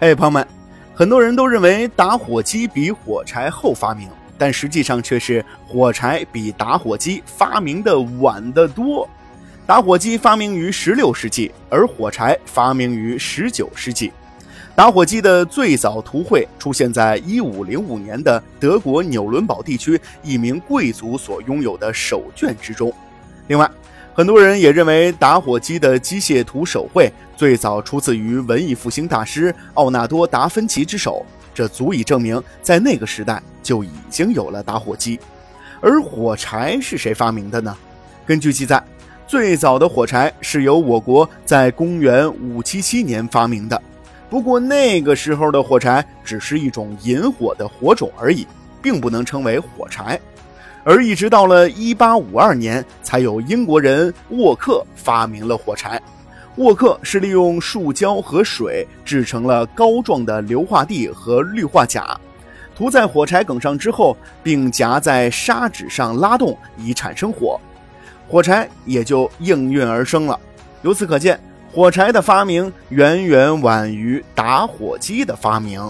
哎，朋友们，很多人都认为打火机比火柴后发明，但实际上却是火柴比打火机发明的晚得多。打火机发明于16世纪，而火柴发明于19世纪。打火机的最早图绘出现在1505年的德国纽伦堡地区一名贵族所拥有的手卷之中。另外，很多人也认为打火机的机械图手绘最早出自于文艺复兴大师奥纳多·达芬奇之手，这足以证明在那个时代就已经有了打火机。而火柴是谁发明的呢？根据记载，最早的火柴是由我国在公元577年发明的，不过那个时候的火柴只是一种引火的火种而已，并不能称为火柴。而一直到了1852年，才有英国人沃克发明了火柴。沃克是利用树胶和水制成了膏状的硫化地和氯化钾，涂在火柴梗上之后，并夹在砂纸上拉动，以产生火，火柴也就应运而生了。由此可见，火柴的发明远远晚于打火机的发明。